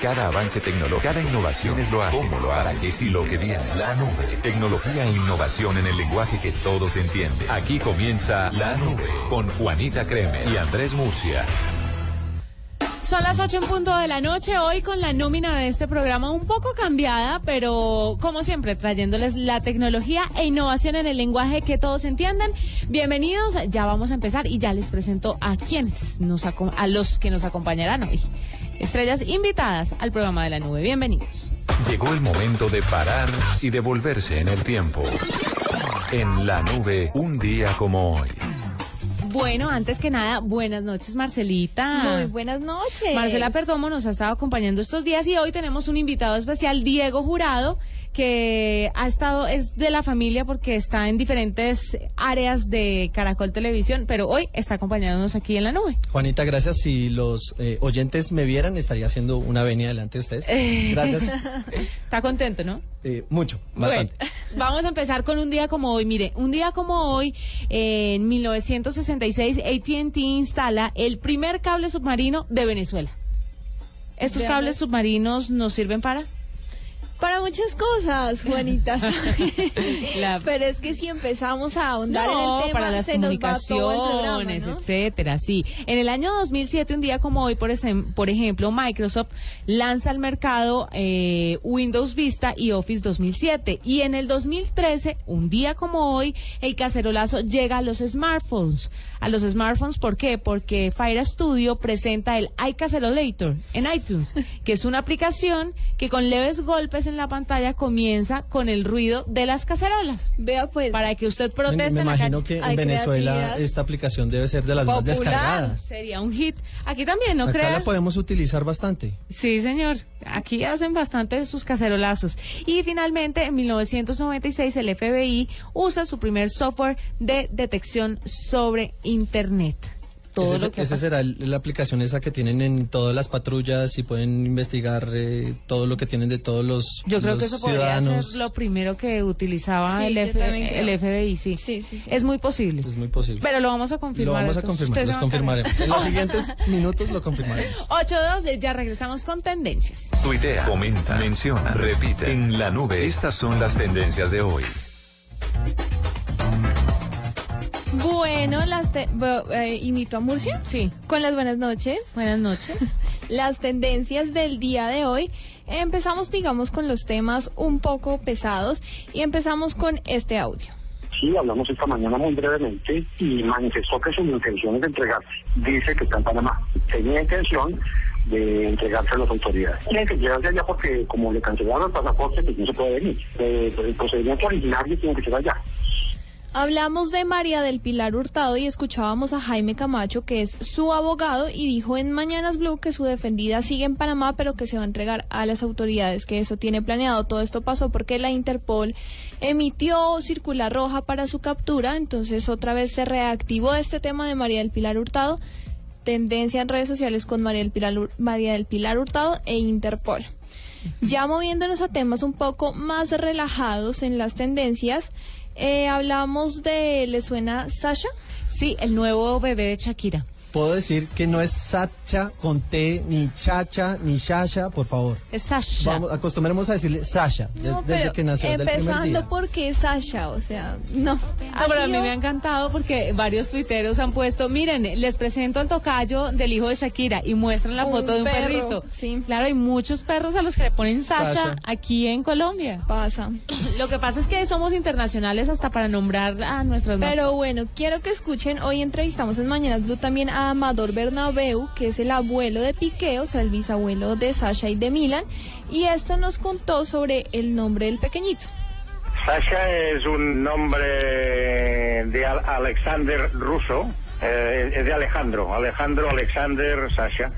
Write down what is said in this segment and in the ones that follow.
Cada avance tecnológico, cada innovación es lo hace. ¿Cómo lo hace? Para que si lo que viene, la nube. Tecnología e innovación en el lenguaje que todos entienden. Aquí comienza La Nube con Juanita Creme y Andrés Murcia. Son las 8 en punto de la noche, hoy con la nómina de este programa un poco cambiada, pero como siempre trayéndoles la tecnología e innovación en el lenguaje que todos entienden. Bienvenidos, ya vamos a empezar y ya les presento a quienes nos a los que nos acompañarán hoy. Estrellas invitadas al programa de la nube. Bienvenidos. Llegó el momento de parar y devolverse en el tiempo. En la nube, un día como hoy. Bueno, antes que nada, buenas noches, Marcelita. Muy buenas noches. Marcela Perdomo nos ha estado acompañando estos días y hoy tenemos un invitado especial, Diego Jurado, que ha estado, es de la familia porque está en diferentes áreas de Caracol Televisión, pero hoy está acompañándonos aquí en la nube. Juanita, gracias. Si los eh, oyentes me vieran, estaría haciendo una venia delante de ustedes. Gracias. está contento, ¿no? Eh, mucho, bastante. vamos a empezar con un día como hoy. Mire, un día como hoy, en 1960 ATT instala el primer cable submarino de Venezuela. ¿Estos cables submarinos nos sirven para? Para muchas cosas, Juanita. Pero es que si empezamos a ahondar en el tema, para las comunicaciones, etcétera, sí. En el año 2007, un día como hoy, por, por ejemplo, Microsoft lanza al mercado eh, Windows Vista y Office 2007. Y en el 2013, un día como hoy, el cacerolazo llega a los smartphones. A los smartphones, ¿por qué? Porque Fire Studio presenta el iCacerolator en iTunes, que es una aplicación que con leves golpes en la pantalla comienza con el ruido de las cacerolas. Vea pues. Para que usted proteste. Me, imagino que en Venezuela esta aplicación debe ser de las más descargadas. Sería un hit. Aquí también, ¿no Acá la podemos utilizar bastante. Sí, señor. Aquí hacen bastante sus cacerolazos. Y finalmente, en 1996, el FBI usa su primer software de detección sobre Internet esa será la aplicación esa que tienen en todas las patrullas y pueden investigar eh, todo lo que tienen de todos los Yo creo que eso podría ser lo primero que utilizaba el, el, FBI, sí. Sí, sí. Es muy posible. Es muy posible. Pero lo vamos a confirmar. Lo vamos a confirmar, los confirmaremos. En los siguientes minutos lo confirmaremos. 8-2, ya regresamos con tendencias. Tuitea, comenta, menciona, repite. En la nube, estas son las tendencias de hoy. Bueno, las eh, invito a Murcia. Sí. Con las buenas noches. Buenas noches. las tendencias del día de hoy. Empezamos, digamos, con los temas un poco pesados y empezamos con este audio. Sí, hablamos esta mañana muy brevemente y manifestó que su intención es de entregarse. Dice que está en Panamá. Tenía intención de entregarse a las autoridades. Tiene que llegarse allá porque como le cancelaron el pasaporte, pues no se puede venir. Eh, el procedimiento originario tiene que ser allá. Hablamos de María del Pilar Hurtado y escuchábamos a Jaime Camacho, que es su abogado, y dijo en Mañanas Blue que su defendida sigue en Panamá, pero que se va a entregar a las autoridades, que eso tiene planeado. Todo esto pasó porque la Interpol emitió circular roja para su captura, entonces otra vez se reactivó este tema de María del Pilar Hurtado. Tendencia en redes sociales con María del Pilar, María del Pilar Hurtado e Interpol. Ya moviéndonos a temas un poco más relajados en las tendencias, eh, hablamos de, ¿le suena Sasha? Sí, el nuevo bebé de Shakira puedo decir que no es Sacha con T, ni Chacha, ni Shasha, por favor. Es Sasha. Vamos, acostumbremos a decirle Sasha, desde que nació. Empezando porque es Sasha, o sea, no. no pero a mí me ha encantado porque varios tuiteros han puesto, miren, les presento el tocayo del hijo de Shakira y muestran la foto de un perrito. Sí. Claro, hay muchos perros a los que le ponen Sasha, aquí en Colombia. Pasa. Lo que pasa es que somos internacionales hasta para nombrar a nuestras Pero bueno, quiero que escuchen, hoy entrevistamos en Mañanas Blue también a Amador Bernabeu, que es el abuelo de Piqué, o sea, el bisabuelo de Sasha y de Milan, y esto nos contó sobre el nombre del pequeñito. Sasha es un nombre de Alexander ruso, eh, es de Alejandro, Alejandro Alexander Sasha.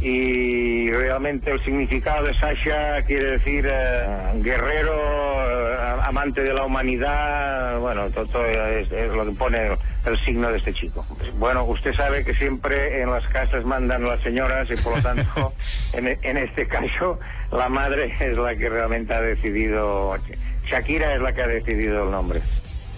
Y realmente el significado de Sasha quiere decir eh, guerrero, eh, amante de la humanidad, bueno, todo, es, lo que pone el, signo de este chico. Bueno, usted sabe que siempre en las casas mandan las señoras y por lo tanto, en, en este caso, la madre es la que realmente ha decidido, Shakira es la que ha decidido el nombre.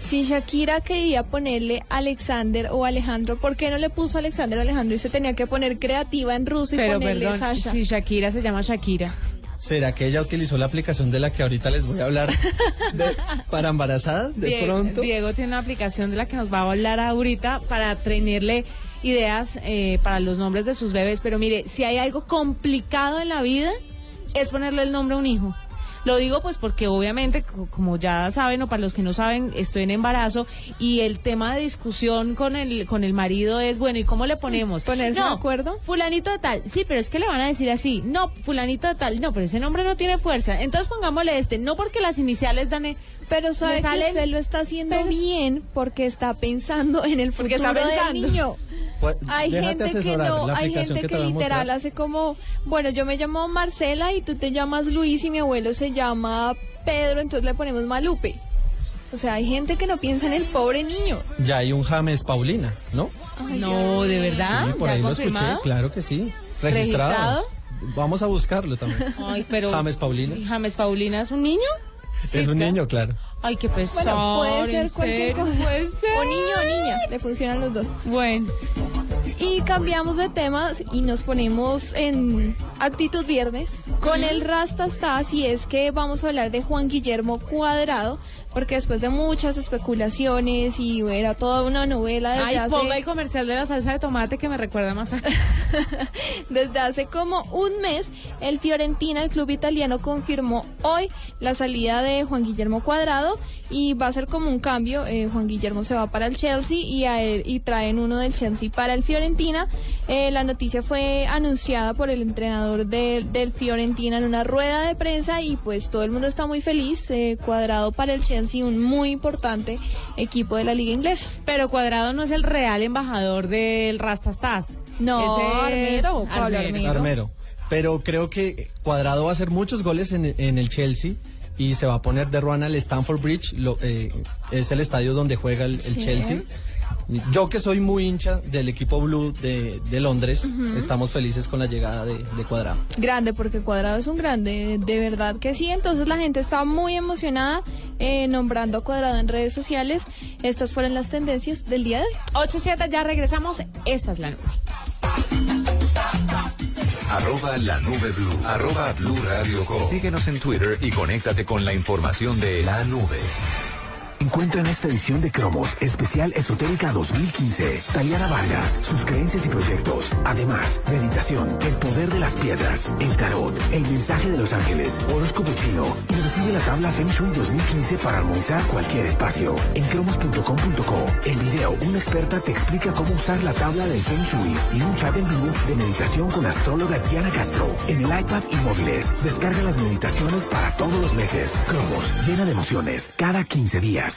Si Shakira quería ponerle Alexander o Alejandro, ¿por qué no le puso Alexander o Alejandro y se tenía que poner creativa en ruso y ponerle Sasha? Si Shakira se llama Shakira. ¿Será que ella utilizó la aplicación de la que ahorita les voy a hablar para embarazadas de pronto? Diego tiene una aplicación de la que nos va a hablar ahorita para tenerle ideas eh, para los nombres de sus bebés. Pero mire, si hay algo complicado en la vida, es ponerle el nombre a un hijo. Lo digo pues porque obviamente, como ya saben o para los que no saben, estoy en embarazo y el tema de discusión con el con el marido es, bueno, ¿y cómo le ponemos? ¿Ponerse no, de acuerdo? Fulanito de tal. Sí, pero es que le van a decir así. No, fulanito de tal. No, pero ese nombre no tiene fuerza. Entonces pongámosle este. No porque las iniciales dan... Pero sabe que usted lo está haciendo bien porque está pensando en el futuro del niño. Pues, hay gente que no, hay gente que, literal hace como, bueno, yo me llamo Marcela y tú te llamas Luis y mi abuelo se llama Pedro, entonces le ponemos Malupe. O sea, hay gente que no piensa en el pobre niño. Ya hay un James Paulina, ¿no? no, ¿de verdad? por ahí lo escuché, claro que sí. Registrado. Vamos a buscarlo también. Ay, pero James Paulina. ¿James Paulina es un niño? es un niño, claro. Ay, qué pesado. Bueno, puede ser cualquier cosa. O niño o niña, le funcionan los dos. Bueno. Y cambiamos de tema y nos ponemos en actitud viernes con el Rastastas y es que vamos a hablar de Juan Guillermo Cuadrado porque después de muchas especulaciones y era toda una novela desde Ay, ponga el comercial de la salsa de tomate que me recuerda más a... desde hace como un mes, el Fiorentina, el club italiano, confirmó hoy la salida de Juan Guillermo Cuadrado y va a ser como un cambio. Eh, Juan Guillermo se va para el Chelsea y, a y traen uno del Chelsea para el Fiorentina. Eh, la noticia fue anunciada por el entrenador del Fiorentina en una rueda de prensa y pues todo el mundo está muy feliz. Eh, cuadrado para el Chelsea y un muy importante equipo de la liga inglesa. Pero Cuadrado no es el real embajador del Rastastas. No, Armero, Armero. Pero creo que Cuadrado va a hacer muchos goles en, el Chelsea y se va a poner de ruana al Stamford Bridge, lo, eh, es el estadio donde juega el, Chelsea. Yo que soy muy hincha del equipo Blue de, Londres, estamos felices con la llegada de, Cuadrado. Grande, porque Cuadrado es un grande, de verdad que sí. Entonces la gente está muy emocionada eh, nombrando a Cuadrado en redes sociales. Estas fueron las tendencias del día de hoy. 8-7, ya regresamos. Esta es la nube. Arroba la nube blue. Arroba blue radio Síguenos en Twitter y conéctate con la información de la nube. Encuentra en esta edición de Cromos Especial Esotérica 2015 Taliana Vargas, sus creencias y proyectos. Además, meditación, el poder de las piedras, el tarot, el mensaje de los ángeles, horóscopo chino y recibe la tabla Feng Shui 2015 para armonizar cualquier espacio. En cromos.com.co, en video, una experta te explica cómo usar la tabla del Feng Shui y un chat en vivo de meditación con astróloga Diana Castro. En el iPad y móviles, descarga las meditaciones para todos los meses. Cromos, llena de emociones, cada 15 días.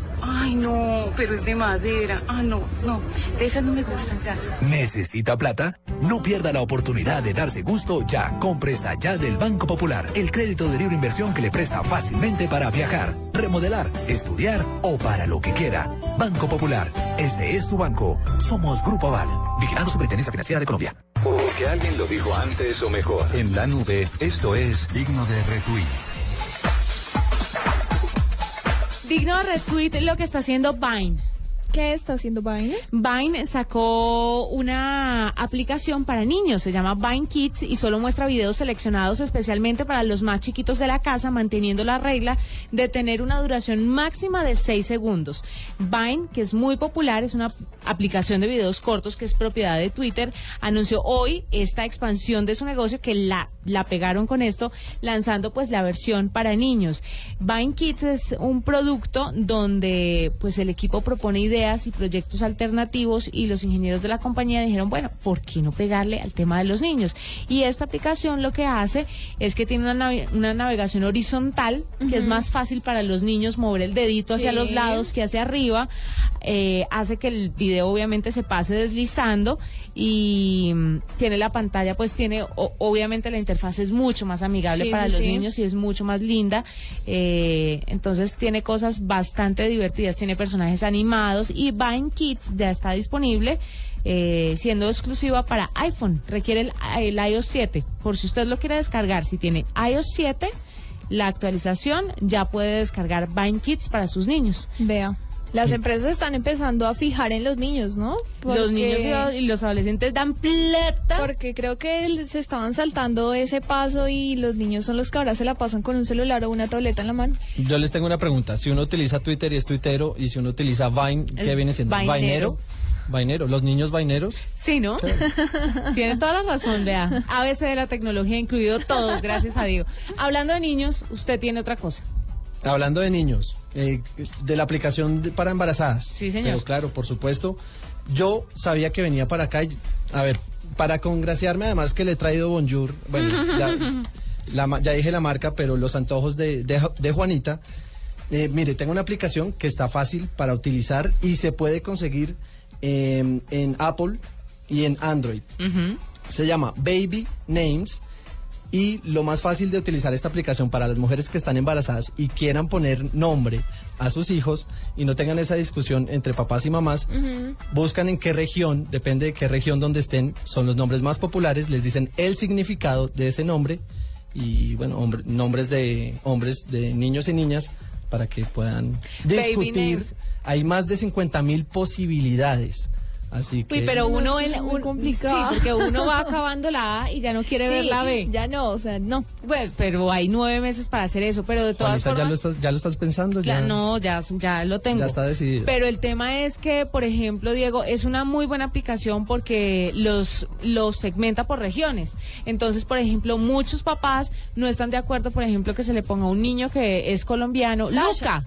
Ay, no, pero es de madera. Ah, no, no. De esas no me gustan casi. ¿Necesita plata? No pierda la oportunidad de darse gusto ya. Compre esta ya del Banco Popular. El crédito de libre inversión que le presta fácilmente para viajar, remodelar, estudiar o para lo que quiera. Banco Popular. Este es su banco. Somos Grupo Aval. Vigilando Superintendencia Financiera de Colombia. Porque alguien lo dijo antes o mejor. En la nube, esto es digno de retweet. Digno de retweet lo que está haciendo Vine. ¿Qué está haciendo Vine? Vine sacó una aplicación para niños, se llama Vine Kids y solo muestra videos seleccionados especialmente para los más chiquitos de la casa, manteniendo la regla de tener una duración máxima de 6 segundos. Vine, que es muy popular, es una aplicación de videos cortos que es propiedad de Twitter, anunció hoy esta expansión de su negocio que la, la pegaron con esto, lanzando pues la versión para niños. Vine Kids es un producto donde pues el equipo propone ideas ideas y proyectos alternativos y los ingenieros de la compañía dijeron, bueno, ¿por qué no pegarle al tema de los niños? Y esta aplicación lo que hace es que tiene una, una navegación horizontal, que es más fácil para los niños mover el dedito hacia los lados que hacia arriba, eh, hace que el video obviamente se pase deslizando y mm, tiene la pantalla, pues tiene, obviamente la interfaz es mucho más amigable para los niños y es mucho más linda, eh, entonces tiene cosas bastante divertidas, tiene personajes animados y Vine Kids ya está disponible. Eh, siendo exclusiva para iPhone, requiere el, el iOS 7. Por si usted lo quiere descargar, si tiene iOS 7, la actualización ya puede descargar Vine Kids para sus niños. Vea. Las empresas están empezando a fijar en los niños, ¿no? los niños y los adolescentes dan plata. Porque creo que se estaban saltando ese paso y los niños son los que ahora se la pasan con un celular o una tableta en la mano. Yo les tengo una pregunta. Si uno utiliza Twitter y es tuitero, y si uno utiliza Vine, ¿qué viene siendo? Vainero. Vainero, los niños vaineros. Sí, ¿no? Tiene toda la razón, vea. ABC de la tecnología, incluido todos, gracias a Dios. Hablando de niños, usted tiene otra cosa. Hablando de niños, eh, de la aplicación para embarazadas. Sí, señor. Pero claro, por supuesto. Yo sabía que venía para acá y, a ver, para congraciarme además que le he traído Bonjour, bueno, ya, dije la marca, pero los antojos de, de, Juanita. Eh, mire, tengo una aplicación que está fácil para utilizar y se puede conseguir en Apple y en Android. Se llama Baby Names y lo más fácil de utilizar esta aplicación para las mujeres que están embarazadas y quieran poner nombre a sus hijos y no tengan esa discusión entre papás y mamás, buscan en qué región, depende de qué región donde estén, son los nombres más populares, les dicen el significado de ese nombre y bueno, nombres de hombres, de niños y niñas para que puedan discutir. Hay más de 50 mil posibilidades Así que... Uy, pero uno, es muy complicado. Sí, porque uno va acabando la A y ya no quiere ver la B. Ya no, o sea, no. Bueno, pero hay nueve meses para hacer eso, pero de todas formas... ¿ya lo, estás, ¿Ya lo estás pensando? Ya, no, ya, ya lo tengo. Ya está decidido. Pero el tema es que, por ejemplo, Diego, es una muy buena aplicación porque los, los segmenta por regiones. Entonces, por ejemplo, muchos papás no están de acuerdo, por ejemplo, que se le ponga a un niño que es colombiano, Luca,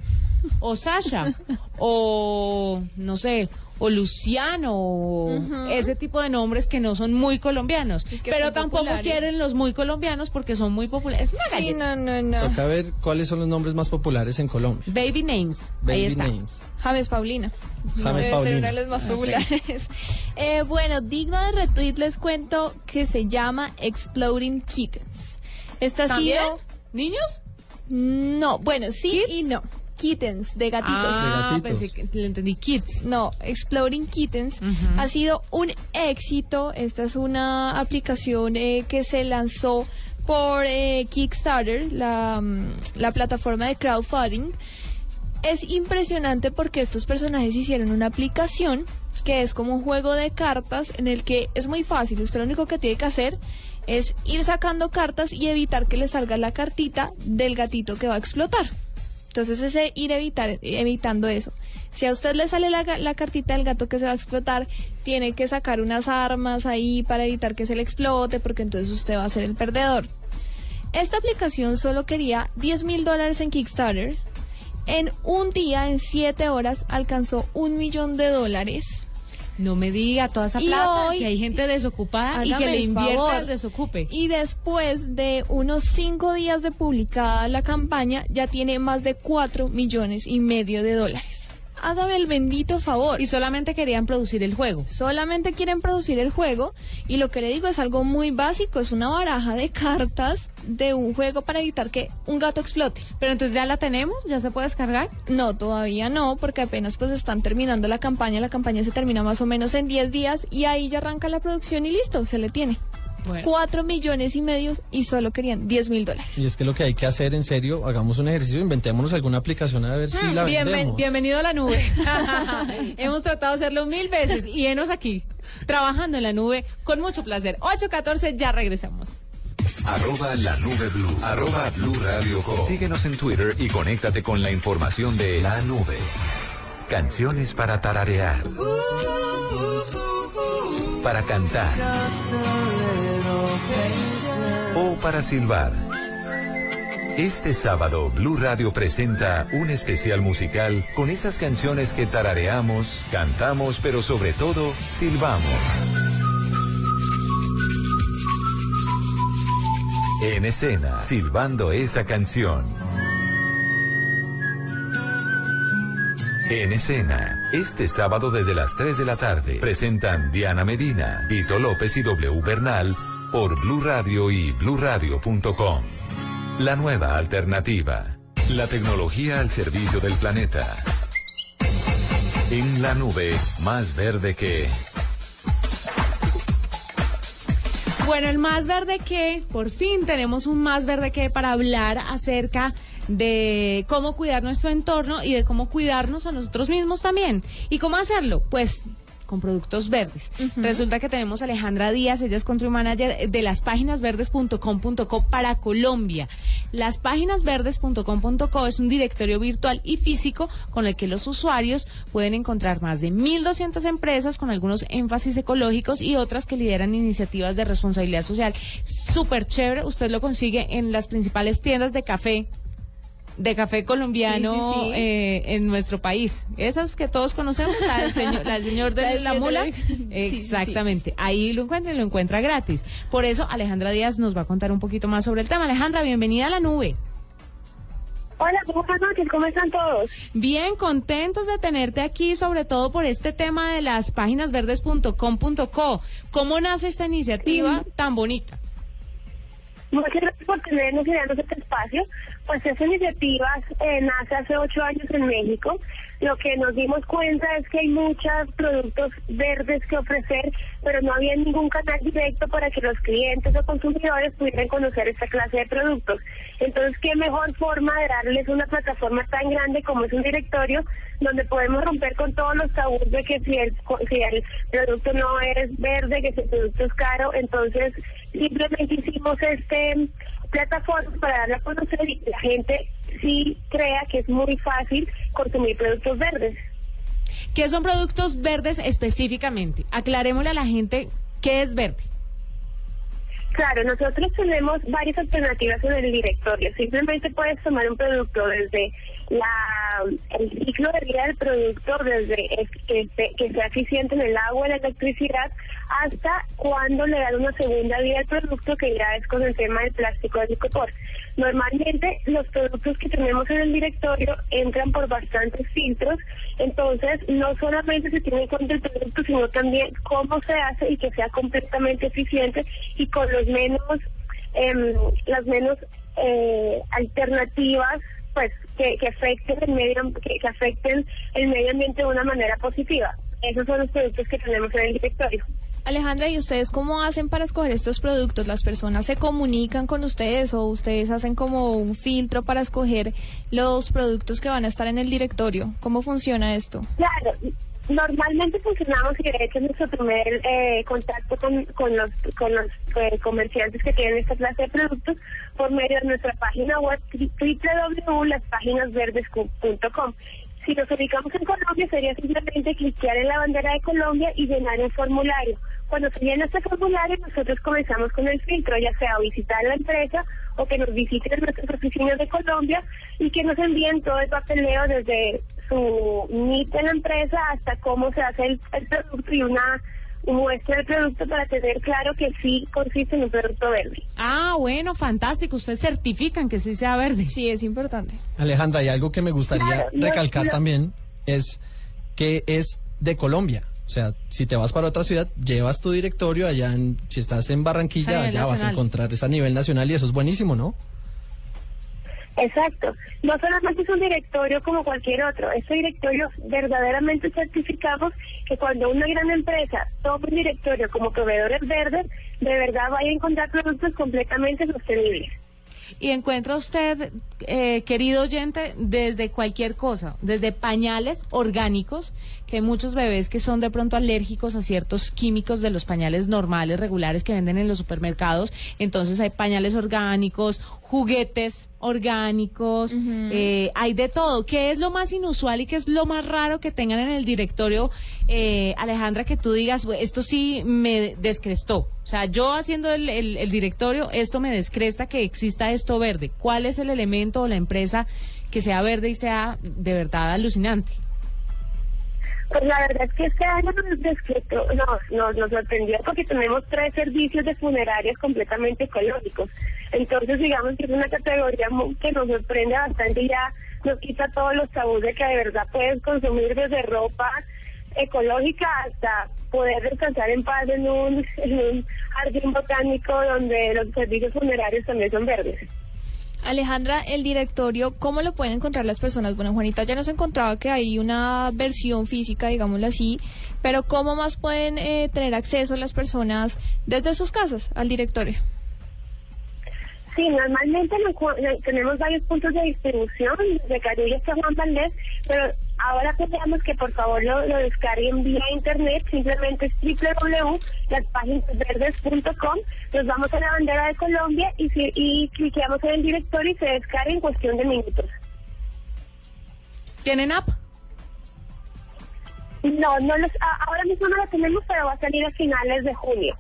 o Sasha, o no sé, o Luciano, ese tipo de nombres que no son muy colombianos. Pero tampoco quieren los muy colombianos porque son muy populares. Sí, no, no, no. Toca ver cuáles son los nombres más populares en Colombia. Baby Names. Ahí está. Names. James Paulina. James Paulina. Ser uno de los más populares. eh, bueno, digno de retweet les cuento que se llama Exploding Kittens. Esta ha sido... ¿Niños? No, bueno, sí y no. Kittens, de gatitos. Ah, pensé que le entendí Kids. No, Exploring Kittens ha sido un éxito. Esta es una aplicación eh, que se lanzó por eh, Kickstarter, la, mm, la plataforma de crowdfunding. Es impresionante porque estos personajes hicieron una aplicación que es como un juego de cartas en el que es muy fácil. Usted lo único que tiene que hacer es ir sacando cartas y evitar que le salga la cartita del gatito que va a explotar. Entonces es ir evitar, evitando eso. Si a usted le sale la, la, cartita del gato que se va a explotar, tiene que sacar unas armas ahí para evitar que se le explote, porque entonces usted va a ser el perdedor. Esta aplicación solo quería 10 mil dólares en Kickstarter. En un día, en 7 horas, alcanzó un millón de dólares. No me diga toda esa plata, que hay gente desocupada y que le invierta el desocupe. Y después de unos cinco días de publicada la campaña, ya tiene más de cuatro millones y medio de dólares hágame el bendito favor. Y solamente querían producir el juego. Solamente quieren producir el juego y lo que le digo es algo muy básico, es una baraja de cartas de un juego para evitar que un gato explote. Pero entonces ya la tenemos, ya se puede descargar? No, todavía no, porque apenas pues están terminando la campaña, la campaña se termina más o menos en 10 días y ahí ya arranca la producción y listo, se le tiene. Cuatro millones y medio y solo querían 10 mil dólares. Y es que lo que hay que hacer en serio, hagamos un ejercicio, inventémonos alguna aplicación a ver si mm, la vendemos. Bienvenido a la nube. Hemos tratado de hacerlo mil veces y enos aquí, trabajando en la nube con mucho placer. 8.14, ya regresamos. Arroba la nube blue. Arroba blue radio Síguenos en Twitter y conéctate con la información de la nube. Canciones para tararear. Para cantar o para silbar. Este sábado, Blue Radio presenta un especial musical con esas canciones que tarareamos, cantamos, pero sobre todo, silbamos. En escena, silbando esa canción. En escena, este sábado desde las 3 de la tarde, presentan Diana Medina, Tito López y W Bernal por Blue Radio y bluradio.com. La nueva alternativa. La tecnología al servicio del planeta. En la nube, más verde que... Bueno, el más verde que, por fin tenemos un más verde que para hablar acerca de cómo cuidar nuestro entorno y de cómo cuidarnos a nosotros mismos también. ¿Y cómo hacerlo? Pues con productos verdes. Resulta que tenemos a Alejandra Díaz, ella es country manager de las verdes.com.co para Colombia. Las verdes.com.co es un directorio virtual y físico con el que los usuarios pueden encontrar más de 1.200 empresas con algunos énfasis ecológicos y otras que lideran iniciativas de responsabilidad social. Súper chévere, usted lo consigue en las principales tiendas de café de café colombiano Eh, en nuestro país. Esas que todos conocemos, la del señor, la del señor de la, mula. Exactamente. Ahí lo encuentra y lo encuentra gratis. Por eso Alejandra Díaz nos va a contar un poquito más sobre el tema. Alejandra, bienvenida a la nube. Hola, ¿cómo ¿Cómo están todos? Bien, contentos de tenerte aquí, sobre todo por este tema de las páginas verdes.com.co. ¿Cómo nace esta iniciativa tan bonita? Muchas gracias por tenernos y darnos este espacio. Pues esa iniciativa eh, nace hace ocho años en México. Lo que nos dimos cuenta es que hay muchos productos verdes que ofrecer, pero no había ningún canal directo para que los clientes o consumidores pudieran conocer esta clase de productos. Entonces, ¿qué mejor forma de darles una plataforma tan grande como es un directorio donde podemos romper con todos los tabús de que si el, si el producto no es verde, que si el producto es caro? Entonces, simplemente hicimos este plataforma para darle a conocer y que la gente sí crea que es muy fácil consumir productos verdes. ¿Qué son productos verdes específicamente? Aclarémosle a la gente qué es verde. Claro, nosotros tenemos varias alternativas en el directorio. Simplemente puedes tomar un producto desde la, el ciclo de vida del producto, desde que, que sea eficiente en el agua, y la electricidad, hasta cuando le dan una segunda vida al producto, que ya es con el tema del plástico de licopor. Normalmente los productos que tenemos en el directorio entran por bastantes filtros, entonces no solamente se tiene en cuenta el producto, sino también cómo se hace y que sea completamente eficiente y con los menos, eh, las menos eh, alternativas pues que afecten el medio que, que afecten el medio ambiente de una manera positiva. Esos son los productos que tenemos en el directorio. Alejandra, ¿y ustedes cómo hacen para escoger estos productos? ¿Las personas se comunican con ustedes o ustedes hacen como un filtro para escoger los productos que van a estar en el directorio? ¿Cómo funciona esto? Claro, normalmente funcionamos y de hecho nuestro primer eh, contacto con, con los, con los eh, comerciantes que tienen esta clase de productos por medio de nuestra página web www.laspáginasverdes.com si nos ubicamos en Colombia, sería simplemente cliquear en la bandera de Colombia y llenar un formulario. Cuando se llena este formulario, nosotros comenzamos con el filtro, ya sea visitar la empresa o que nos visiten nuestras oficinas de Colombia y que nos envíen todo el papeleo desde su NIT de la empresa hasta cómo se hace el producto y una muestra el producto para tener claro que sí consiste en un producto verde. Ah, bueno, fantástico. Ustedes certifican que sí sea verde. Sí, es importante. Alejandra, y algo que me gustaría recalcar también es que es de Colombia. O sea, si te vas para otra ciudad, llevas tu directorio allá, en, si estás en Barranquilla, allá vas a encontrar ese a nivel nacional y eso es buenísimo, ¿no? Exacto. No solamente es un directorio como cualquier otro, este directorio verdaderamente certificamos que cuando una gran empresa toma un directorio como proveedores verdes, de verdad vaya a encontrar productos completamente sostenibles. Y encuentra usted, eh, querido oyente, desde cualquier cosa, desde pañales orgánicos, que hay muchos bebés que son de pronto alérgicos a ciertos químicos de los pañales normales, regulares que venden en los supermercados. Entonces hay pañales orgánicos, juguetes orgánicos, eh, hay de todo. ¿Qué es lo más inusual y qué es lo más raro que tengan en el directorio, eh, Alejandra, que tú digas, esto sí me descrestó? O sea, yo haciendo el, el directorio, esto me descresta que exista esto verde. ¿Cuál es el elemento o la empresa que sea verde y sea de verdad alucinante? Pues la verdad es que este año nos, nos, sorprendió porque tenemos tres servicios de funerarias completamente ecológicos. Entonces, digamos que es una categoría que nos sorprende bastante y ya nos quita todos los tabús de que de verdad puedes consumir desde ropa ecológica hasta poder descansar en paz en un jardín botánico donde los servicios funerarios también son verdes. Alejandra, el directorio, ¿cómo lo pueden encontrar las personas? Bueno, Juanita ya nos encontraba que hay una versión física, digámoslo así, pero ¿cómo más pueden eh, tener acceso las personas desde sus casas al directorio? Sí, normalmente tenemos varios puntos de distribución, de Carrillo hasta Juan Valdés, pero ahora queremos que por favor lo, descarguen vía internet, simplemente es www.laspáginasverdes.com, nos vamos a la bandera de Colombia y, y cliqueamos en el directorio y se descarga en cuestión de minutos. ¿Tienen app? No, no los, ahora mismo no la tenemos, pero va a salir a finales de junio.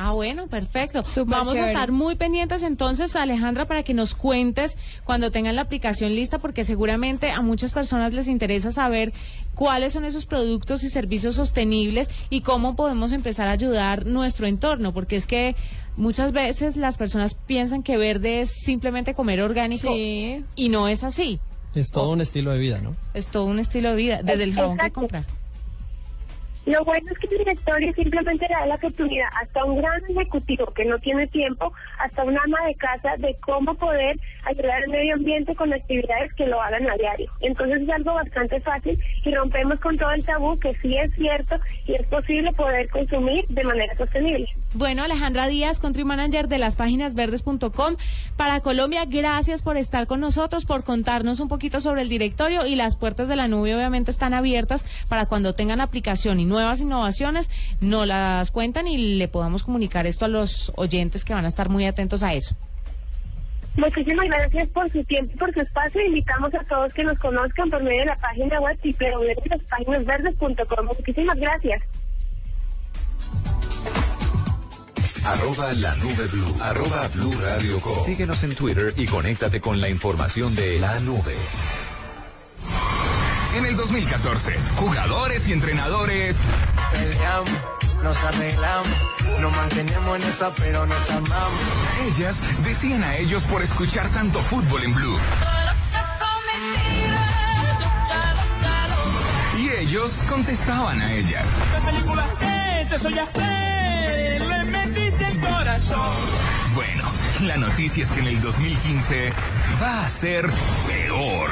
Ah, bueno, perfecto. Vamos a estar muy pendientes entonces, Alejandra, para que nos cuentes cuando tengan la aplicación lista, porque seguramente a muchas personas les interesa saber cuáles son esos productos y servicios sostenibles y cómo podemos empezar a ayudar nuestro entorno, porque es que muchas veces las personas piensan que verde es simplemente comer orgánico y no es así. Es todo un estilo de vida, ¿no? Es todo un estilo de vida, desde el jabón que compra. Lo bueno es que el directorio simplemente le da la oportunidad hasta un gran ejecutivo que no tiene tiempo, hasta un ama de casa, de cómo poder ayudar al medio ambiente con actividades que lo hagan a diario. Entonces es algo bastante fácil y rompemos con todo el tabú que sí es cierto y es posible poder consumir de manera sostenible. Bueno, Alejandra Díaz, Country Manager de las páginas verdes.com para Colombia, gracias por estar con nosotros, por contarnos un poquito sobre el directorio y las puertas de la nube obviamente están abiertas para cuando tengan aplicación y nuevas innovaciones, no las cuentan y le podamos comunicar esto a los oyentes que van a estar muy atentos a eso. Muchísimas gracias por su tiempo y por su espacio. Invitamos a todos que nos conozcan por medio de la página web www.laspáginasverdes.com. Muchísimas gracias. Arroba la nube blue. Arroba blue radio Síguenos en Twitter y conéctate con la información de la nube. En el 2014, jugadores y entrenadores. Peleamos, nos arreglamos, nos mantenemos en esa, pero nos amamos. Ellas decían a ellos por escuchar tanto fútbol en blue. Y ellos contestaban a ellas. ¿Qué película es? Te soñaste, le metiste el corazón. Bueno, la noticia es que en el 2015 va a ser peor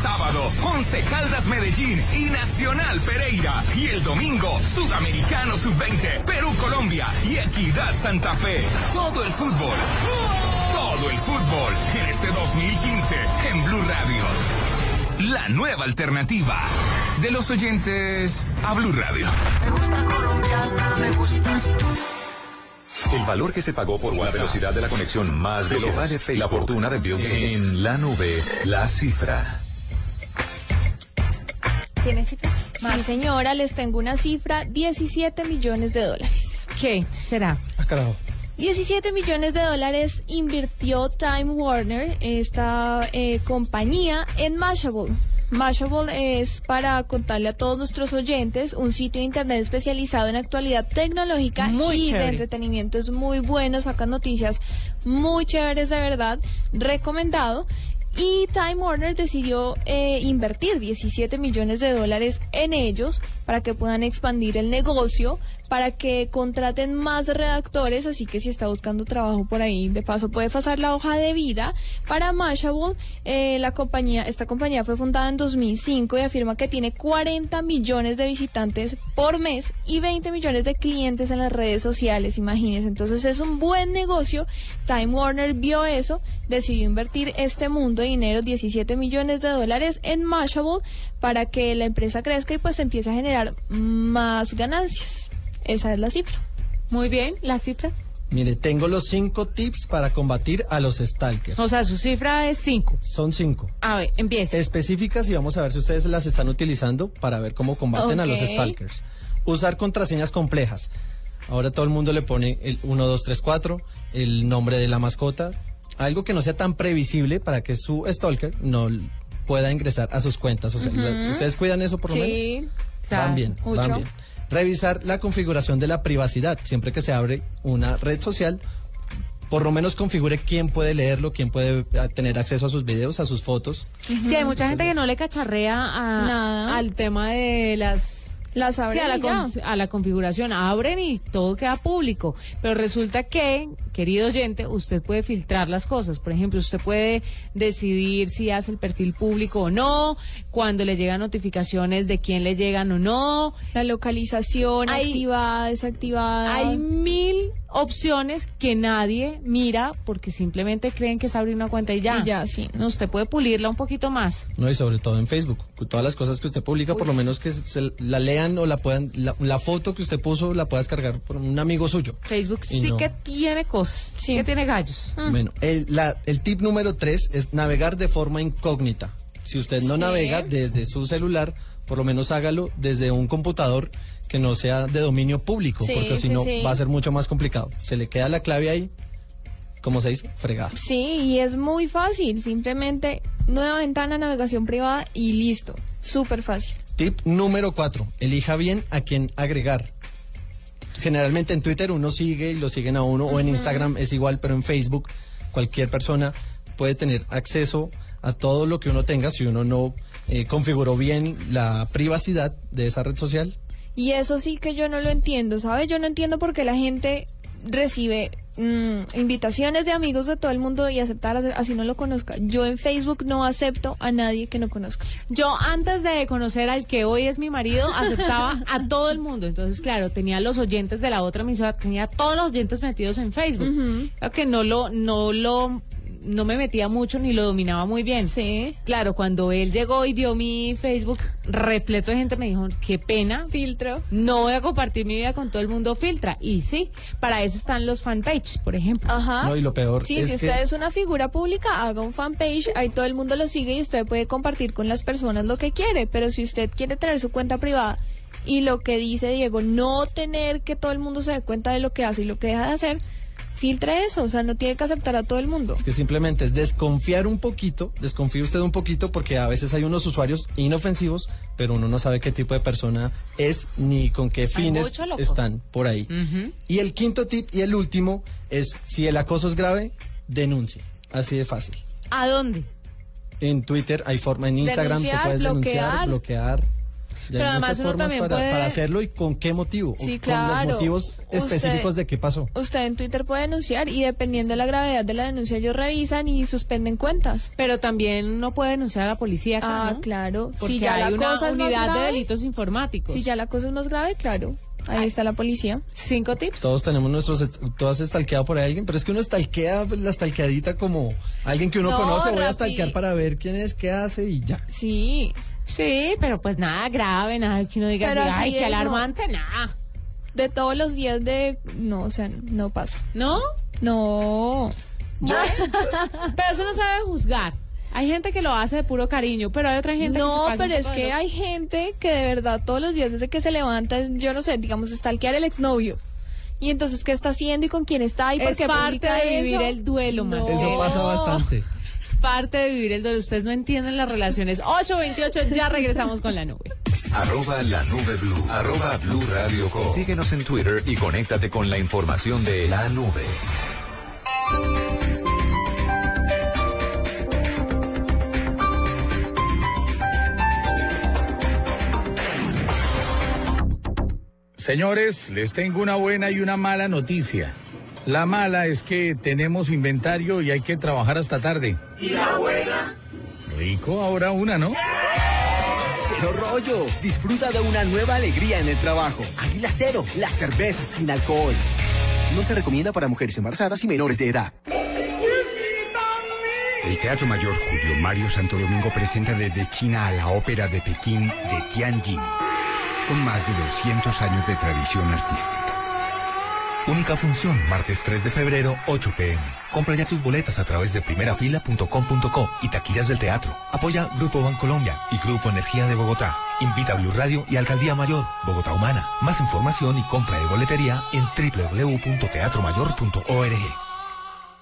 sábado, Once Caldas Medellín y Nacional Pereira. Y el domingo, Sudamericano Sub-20, Perú-Colombia y Equidad Santa Fe. Todo el fútbol. Todo el fútbol en este 2015 en Blue Radio. La nueva alternativa de los oyentes a Blue Radio. Me gusta colombiana, me gustas El valor que se pagó por la velocidad de la conexión más veloz de la fortuna de Bill Gates. En la nube, la cifra. ¿Tiene cifra? Sí, señora, les tengo una cifra, 17 millones de dólares. ¿Qué será? Ah, carajo. 17 millones de dólares invirtió Time Warner, esta eh, compañía, en Mashable. Mashable es, para contarle a todos nuestros oyentes, un sitio de internet especializado en actualidad tecnológica y de entretenimiento. Es muy bueno, saca noticias muy chéveres de verdad, recomendado. Y Time Warner decidió eh, invertir 17 millones de dólares en ellos para que puedan expandir el negocio, para que contraten más redactores, así que si está buscando trabajo por ahí, de paso puede pasar la hoja de vida. Para Mashable, eh, la compañía, esta compañía fue fundada en 2005 y afirma que tiene 40 millones de visitantes por mes y 20 millones de clientes en las redes sociales, imagínense. Entonces es un buen negocio. Time Warner vio eso, decidió invertir este mundo de dinero, 17 millones de dólares en Mashable, para que la empresa crezca y pues empiece a generar más ganancias. Esa es la cifra. Muy bien, la cifra. Mire, tengo los cinco tips para combatir a los stalkers. O sea, su cifra es 5. Son cinco. A ver, empieza. Específicas y vamos a ver si ustedes las están utilizando para ver cómo combaten a los stalkers. Usar contraseñas complejas. Ahora todo el mundo le pone el 1, 2, 3, 4, el nombre de la mascota. Algo que no sea tan previsible para que su stalker no pueda ingresar a sus cuentas. O sea, ¿ustedes cuidan eso por lo menos? Sí. Van bien, van bien. Revisar la configuración de la privacidad. Siempre que se abre una red social, por lo menos configure quién puede leerlo, quién puede ah, tener acceso a sus videos, a sus fotos. Sí, hay mucha gente que no le cacharrea a- Nada. al tema de las... Las Sí, abren a, la y ya. con- a la configuración. Abren y todo queda público. Pero resulta que, querido oyente, usted puede filtrar las cosas. Por ejemplo, usted puede decidir si hace el perfil público o no, cuando le llegan notificaciones de quién le llegan o no. La localización Hay- activada, desactivada. Hay mil opciones que nadie mira porque simplemente creen que es abrir una cuenta y ya. Y ya, sí. No, usted puede pulirla un poquito más. No, y sobre todo en Facebook. Todas las cosas que usted publica, por lo menos que se la lean o la puedan, la, la foto que usted puso la pueda descargar por un amigo suyo. Facebook Y sí no. que tiene cosas, sí que tiene gallos. Bueno, el, la- el tip número tres es navegar de forma incógnita. Si usted no Sí. navega desde su celular, por lo menos hágalo desde un computador que no sea de dominio público, Sí, porque si sí, no sí. va a ser mucho más complicado. Se le queda la clave ahí, como se dice, fregada. Sí, y es muy fácil. Simplemente nueva ventana, navegación privada y listo. Súper fácil. Tip número cuatro, elija bien a quién agregar. Generalmente en Twitter uno sigue y lo siguen a uno, o en. Instagram es igual, pero en Facebook cualquier persona puede tener acceso a todo lo que uno tenga si uno no eh, configuró bien la privacidad de esa red social. Y eso sí que yo no lo entiendo, ¿sabes? Yo no entiendo por qué la gente recibe mm, invitaciones de amigos de todo el mundo y aceptar as- así no lo conozca. Yo en Facebook no acepto a nadie que no conozca. Yo antes de conocer al que hoy es mi marido, aceptaba a todo el mundo. Entonces, claro, tenía los oyentes de la otra emisora, tenía todos los oyentes metidos en Facebook. Claro que no lo, no lo, no me metía mucho ni lo dominaba muy bien. Sí. Claro, cuando él llegó y vio mi Facebook repleto de gente, me dijo, qué pena. Filtro. No voy a compartir mi vida con todo el mundo, filtra. Y sí, para eso están los fanpages, por ejemplo. Ajá. No, y lo peor Sí, es si que usted es una figura pública, haga un fanpage, ahí todo el mundo lo sigue y usted puede compartir con las personas lo que quiere, pero si usted quiere tener su cuenta privada y lo que dice Diego, no tener que todo el mundo se dé cuenta de lo que hace y lo que deja de hacer, filtre eso, o sea, no tiene que aceptar a todo el mundo. es que simplemente es desconfiar un poquito, desconfíe usted un poquito porque a veces hay unos usuarios inofensivos, pero uno no sabe qué tipo de persona es ni con qué fines están por ahí. Y el quinto tip y el último es si el acoso es grave, denuncie. Así de fácil. ¿A dónde? En Twitter hay forma, en Instagram Denunciar, tú puedes denunciar, bloquear. Pero hay además muchas uno formas también para, puede- para hacerlo y con qué motivo. Sí, con los claro. motivos específicos Usted- de qué pasó. Usted en Twitter puede denunciar y dependiendo de la gravedad de la denuncia ellos revisan y suspenden cuentas. Pero también uno puede denunciar a la policía. acá, Ah, ¿no? claro. Porque si ya hay la una cosa más unidad de delitos informáticos. Si ya la cosa es más grave, claro. Ahí está la policía. Cinco tips. Todos tenemos nuestros, est- todos estalqueado por alguien, pero es que uno estalquea la estalqueadita como alguien que uno No, conoce, voy a Rafi. estalquear para ver quién es, qué hace y ya. Sí. Sí, pero pues nada grave, nada que uno diga, Pero así, así ay, qué no. alarmante, nada. De todos los días de... No, o sea, no pasa. ¿No? No. Pero eso no sabe juzgar. Hay gente que lo hace de puro cariño, pero hay otra gente que No, pasa un pero es de que hay gente que de verdad todos los días desde que se levanta, yo no sé, digamos, stalkear el exnovio. Y entonces, ¿qué está haciendo y con quién está? ¿Y por Es qué parte de vivir eso? el duelo, No. Eso pasa bastante. Parte de vivir el duelo. Ustedes no entienden las relaciones. 828, ya regresamos con la nube. Arroba la nube blue. Arroba blue radio com. Síguenos en Twitter y conéctate con la información de la nube. Señores, les tengo una buena y una mala noticia. La mala es que tenemos inventario y hay que trabajar hasta tarde. ¿Y la buena? Rico, ahora una, ¿no? Cero rollo. Disfruta de una nueva alegría en el trabajo. Águila Cero, la cerveza sin alcohol. No se recomienda para mujeres embarazadas y menores de edad. El Teatro Mayor Julio Mario Santo Domingo presenta desde China a la ópera de Pekín de Tianjin, con más de 200 años de tradición artística. Única función, martes 3 de febrero, 8 pm. Compra ya tus boletas a través de primerafila.com.co y taquillas del teatro. Apoya Grupo Bancolombia y Grupo Energía de Bogotá. Invita a Blue Radio y Alcaldía Mayor, Bogotá Humana. Más información y compra de boletería en www.teatromayor.org.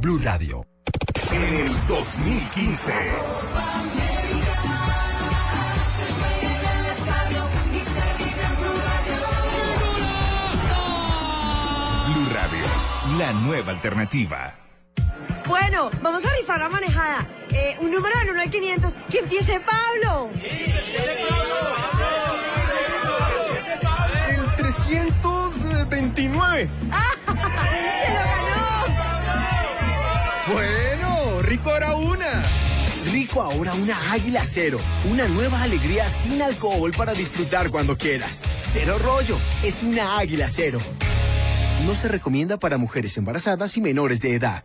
Blue Radio. En el 2015. Blue Radio, la nueva alternativa. Bueno, vamos a rifar la manejada. Eh, un número del 1 al 500. ¡Que empiece Pablo! El 329. ¡Se lo ganó! Bueno, rico ahora una. Rico ahora una Águila Cero, una nueva alegría sin alcohol para disfrutar cuando quieras. Cero rollo, es una Águila Cero. No se recomienda para mujeres embarazadas y menores de edad.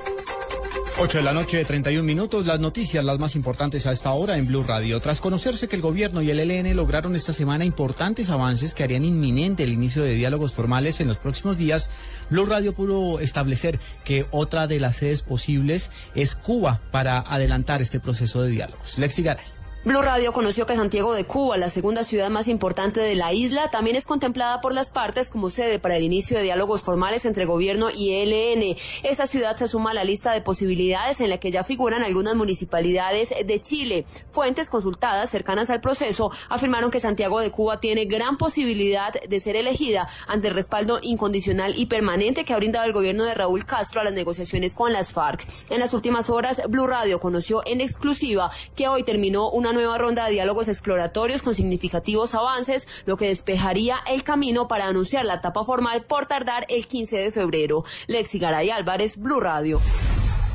8 de la noche, 31 minutos. Las noticias, las más importantes a esta hora en Blue Radio. Tras conocerse que el gobierno y el ELN lograron esta semana importantes avances que harían inminente el inicio de diálogos formales en los próximos días, Blue Radio pudo establecer que otra de las sedes posibles es Cuba para adelantar este proceso de diálogos. Lexi Garay. Blue Radio conoció que Santiago de Cuba, la segunda ciudad más importante de la isla, también es contemplada por las partes como sede para el inicio de diálogos formales entre gobierno y ELN. Esta ciudad se suma a la lista de posibilidades en la que ya figuran algunas municipalidades de Chile. Fuentes consultadas cercanas al proceso afirmaron que Santiago de Cuba tiene gran posibilidad de ser elegida ante el respaldo incondicional y permanente que ha brindado el gobierno de Raúl Castro a las negociaciones con las FARC. En las últimas horas, Blue Radio conoció en exclusiva que hoy terminó una nueva ronda de diálogos exploratorios con significativos avances, lo que despejaría el camino para anunciar la etapa formal por tardar el 15 de febrero. Lexi Garay Álvarez, Blue Radio.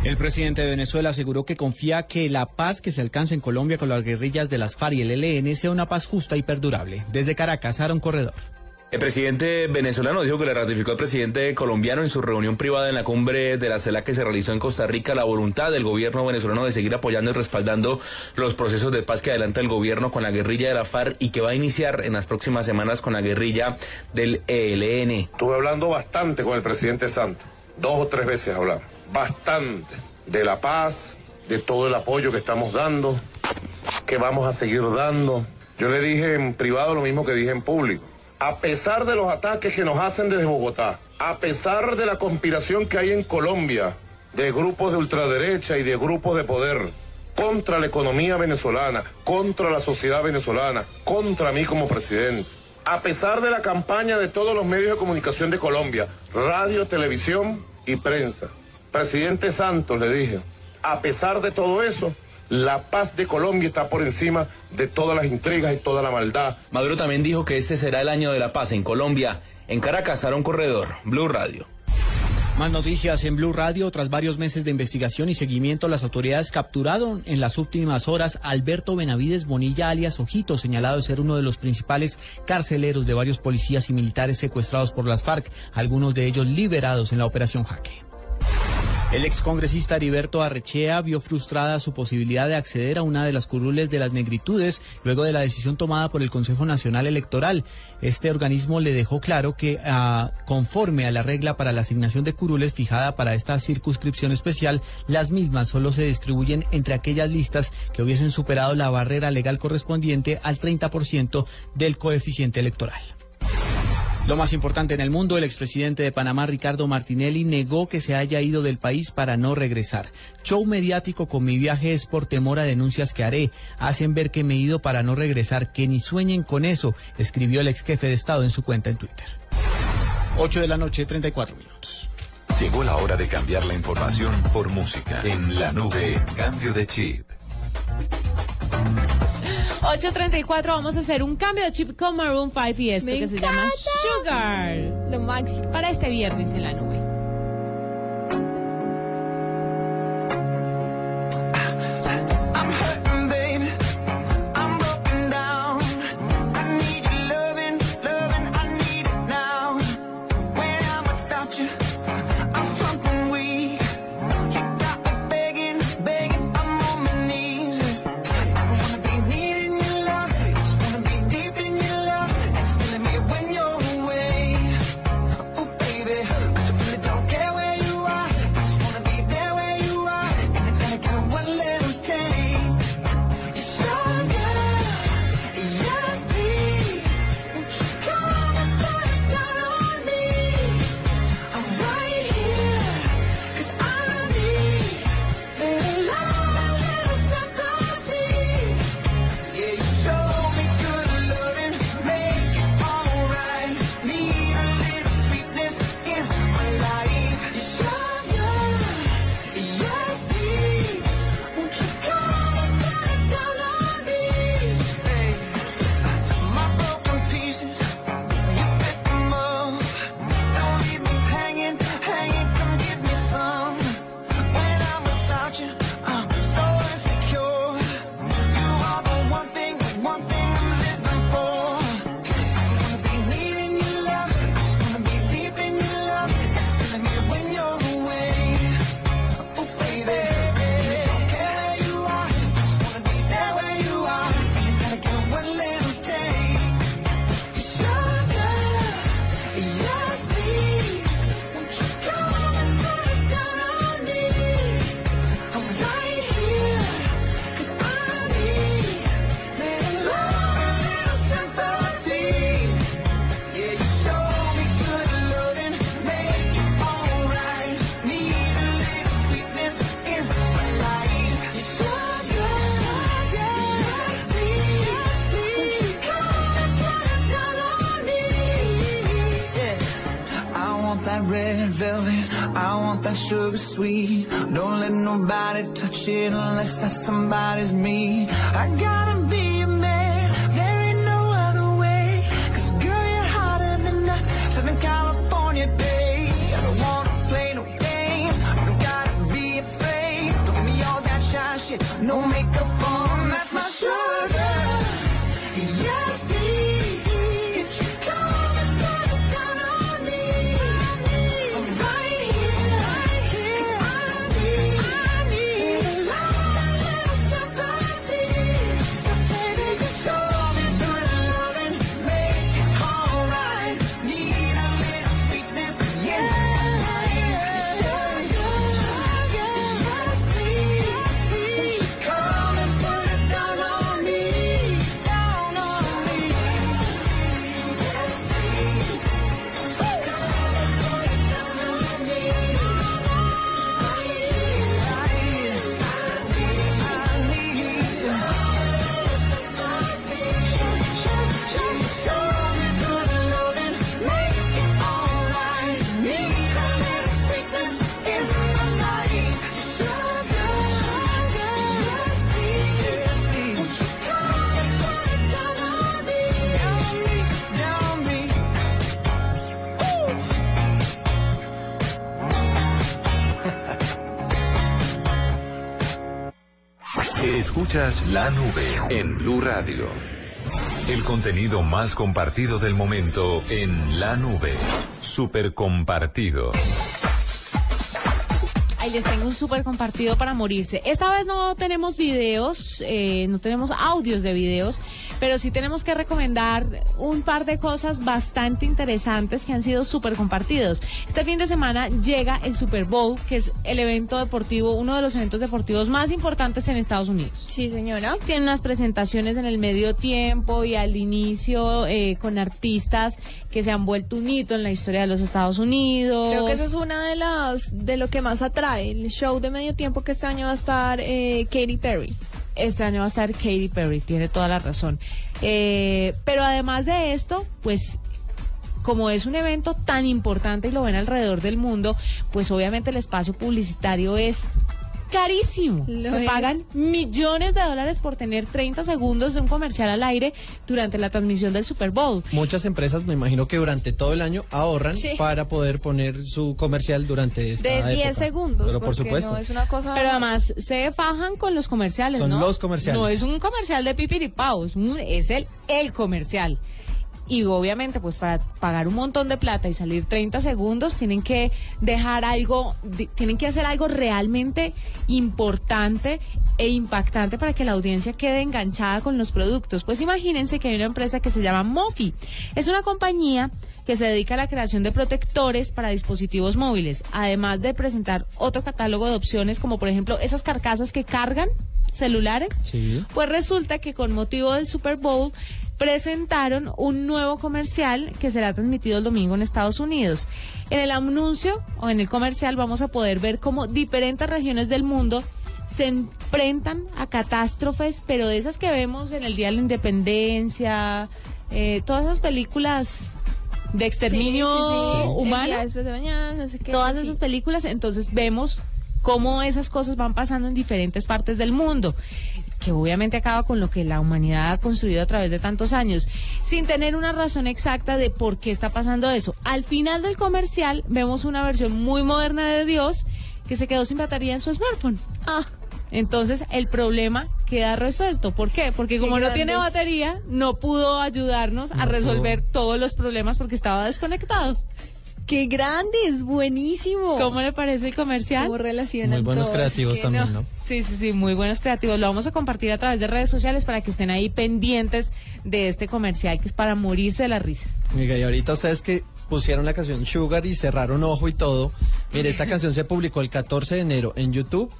El presidente de Venezuela aseguró que confía que la paz que se alcanza en Colombia con las guerrillas de las FARC y el ELN sea una paz justa y perdurable. Desde Caracas, Aaron Corredor. El presidente venezolano dijo que le ratificó al presidente colombiano en su reunión privada en la cumbre de la CELAC que se realizó en Costa Rica la voluntad del gobierno venezolano de seguir apoyando y respaldando los procesos de paz que adelanta el gobierno con la guerrilla de la FARC y que va a iniciar en las próximas semanas con la guerrilla del ELN. Estuve hablando bastante con el presidente Santos, dos o tres veces hablamos, bastante de la paz, de todo el apoyo que estamos dando, que vamos a seguir dando. Yo le dije en privado lo mismo que dije en público a pesar de los ataques que nos hacen desde Bogotá, a pesar de la conspiración que hay en Colombia de grupos de ultraderecha y de grupos de poder contra la economía venezolana, contra la sociedad venezolana, contra mí como presidente, a pesar de la campaña de todos los medios de comunicación de Colombia, radio, televisión y prensa. Presidente Santos, le dije, a pesar de todo eso, la paz de Colombia está por encima de todas las intrigas y toda la maldad. Maduro también dijo que este será el año de la paz en Colombia. En Caracas, un Corredor, Blue Radio. Más noticias en Blue Radio. Tras varios meses de investigación y seguimiento, las autoridades capturaron en las últimas horas a Alberto Benavides Bonilla, alias Ojito, señalado de ser uno de los principales carceleros de varios policías y militares secuestrados por las FARC, algunos de ellos liberados en la operación Jaque. El excongresista Heriberto Arrechea vio frustrada su posibilidad de acceder a una de las curules de las negritudes luego de la decisión tomada por el Consejo Nacional Electoral. Este organismo le dejó claro que, ah, conforme a la regla para la asignación de curules fijada para esta circunscripción especial, las mismas solo se distribuyen entre aquellas listas que hubiesen superado la barrera legal correspondiente al 30% del coeficiente electoral. Lo más importante en el mundo, el expresidente de Panamá, Ricardo Martinelli, negó que se haya ido del país para no regresar. Show mediático con mi viaje es por temor a denuncias que haré. Hacen ver que me he ido para no regresar, que ni sueñen con eso, escribió el ex jefe de Estado en su cuenta en Twitter. 8 de la noche, 34 minutos. Llegó la hora de cambiar la información por música. En la nube, cambio de chip. 8.34, vamos a hacer un cambio de chip con Maroon 5 y esto Me que se llama. Sugar. Lo máximo. Para este viernes en la nube. shit unless that somebody's me. La nube en Blue Radio. El contenido más compartido del momento en la nube. Super compartido. Ahí les tengo un súper compartido para morirse. Esta vez no tenemos videos, eh, no tenemos audios de videos, pero sí tenemos que recomendar un par de cosas bastante interesantes que han sido súper compartidos. Este fin de semana llega el Super Bowl, que es el evento deportivo, uno de los eventos deportivos más importantes en Estados Unidos. Sí, señora. Tiene unas presentaciones en el medio tiempo y al inicio eh, con artistas que se han vuelto un hito en la historia de los Estados Unidos. Creo que eso es una de las de lo que más atrae. El show de medio tiempo que este año va a estar eh, Katy Perry. Este año va a estar Katy Perry, tiene toda la razón. Eh, pero además de esto, pues como es un evento tan importante y lo ven alrededor del mundo, pues obviamente el espacio publicitario es carísimo. Lo Se es. pagan millones de dólares por tener 30 segundos de un comercial al aire durante la transmisión del Super Bowl. Muchas empresas, me imagino que durante todo el año ahorran Sí. para poder poner su comercial durante esta De 10 época. segundos. Pero por supuesto. No es una cosa. Pero además se fajan con los comerciales, Son ¿no? los comerciales. No es un comercial de pipiripao, es, un- es el, el comercial. Y obviamente, pues para pagar un montón de plata y salir 30 segundos, tienen que dejar algo, tienen que hacer algo realmente importante e impactante para que la audiencia quede enganchada con los productos. Pues imagínense que hay una empresa que se llama Mofi. Es una compañía que se dedica a la creación de protectores para dispositivos móviles, además de presentar otro catálogo de opciones como por ejemplo esas carcasas que cargan celulares. Sí. Pues resulta que con motivo del Super Bowl presentaron un nuevo comercial que será transmitido el domingo en Estados Unidos. En el anuncio o en el comercial vamos a poder ver cómo diferentes regiones del mundo se enfrentan a catástrofes, pero de esas que vemos en el Día de la Independencia, eh, todas esas películas de exterminio Sí, sí, sí. El humano día después de mañana, no sé qué. todas esas películas, entonces vemos cómo esas cosas van pasando en diferentes partes del mundo, que obviamente acaba con lo que la humanidad ha construido a través de tantos años, sin tener una razón exacta de por qué está pasando eso. Al final del comercial vemos una versión muy moderna de Dios que se quedó sin batería en su smartphone. Ah. Entonces el problema queda resuelto. ¿Por qué? Porque como no tiene batería, no pudo ayudarnos a resolver todos los problemas porque estaba desconectado. ¡Qué grande! ¡Es buenísimo! ¿Cómo le parece el comercial? ¿Cómo relacionan Muy buenos creativos también, ¿no? Sí, sí, sí, muy buenos creativos. Lo vamos a compartir a través de redes sociales para que estén ahí pendientes de este comercial que es para morirse de la risa. Oiga, y ahorita ustedes que pusieron la canción Sugar y cerraron ojo y todo. Mire, esta canción se publicó el 14 de enero en YouTube